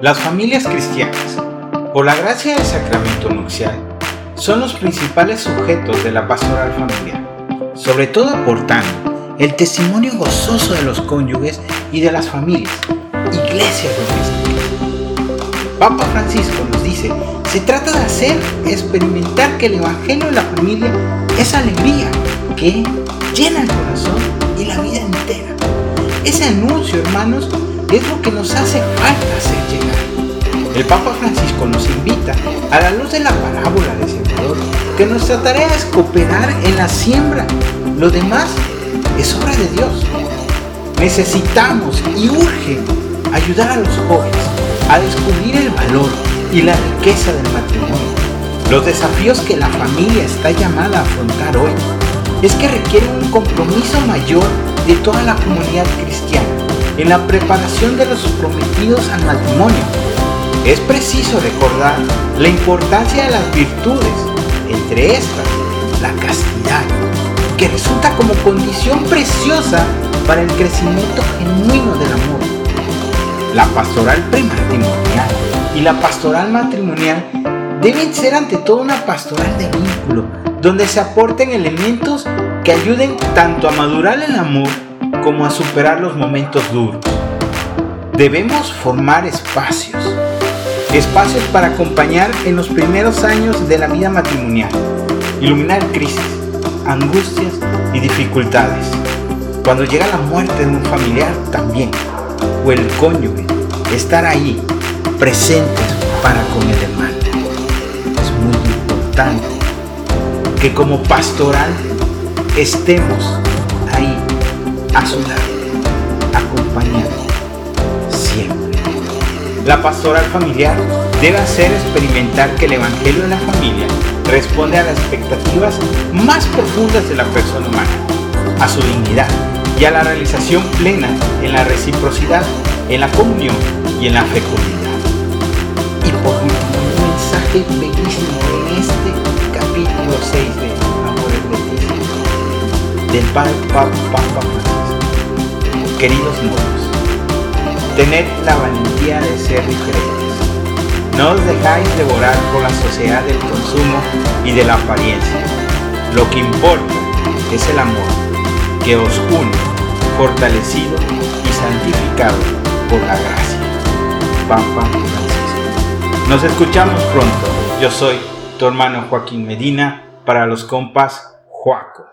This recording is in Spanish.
Las familias cristianas, por la gracia del sacramento nupcial, son los principales sujetos de la pastoral familiar, sobre todo aportando el testimonio gozoso de los cónyuges y de las familias, iglesias domésticas. Papa Francisco nos dice, se trata de hacer experimentar que el Evangelio de la familia es alegría que llena el corazón y la vida entera. Ese anuncio, hermanos, es lo que nos hace falta hacer llegar. El Papa Francisco nos invita, a la luz de la parábola del Sembrador, que nuestra tarea es cooperar en la siembra. Lo demás es obra de Dios. Necesitamos y urge ayudar a los jóvenes a descubrir el valor y la riqueza del matrimonio. Los desafíos que la familia está llamada a afrontar hoy es que requieren un compromiso mayor de toda la comunidad cristiana en la preparación de los prometidos al matrimonio. Es preciso recordar la importancia de las virtudes, entre estas la castidad, que resulta como condición preciosa para el crecimiento genuino del amor. La pastoral prematrimonial y la pastoral matrimonial deben ser ante todo una pastoral de vínculo, donde se aporten elementos que ayuden tanto a madurar el amor como a superar los momentos duros. Debemos formar espacios, espacios para acompañar en los primeros años de la vida matrimonial, iluminar crisis, angustias y dificultades. Cuando llega la muerte de un familiar también, o el cónyuge, estar ahí, presentes para con el hermano. Es muy importante que como pastoral estemos a su lado, acompañando siempre. La pastoral familiar debe hacer experimentar que el Evangelio de la familia responde a las expectativas más profundas de la persona humana, a su dignidad y a la realización plena en la reciprocidad, en la comunión y en la fecundidad. Y por último, un mensaje bellísimo en este capítulo 6 de Amores Leticia, del Padre Papa Francisco. Queridos novios, tened la valentía de ser diferentes. No os dejáis devorar por la sociedad del consumo y de la apariencia. Lo que importa es el amor que os une, fortalecido y santificado por la gracia. Papa Francisco. Nos escuchamos pronto. Yo soy tu hermano Joaquín Medina para los compas Joaco.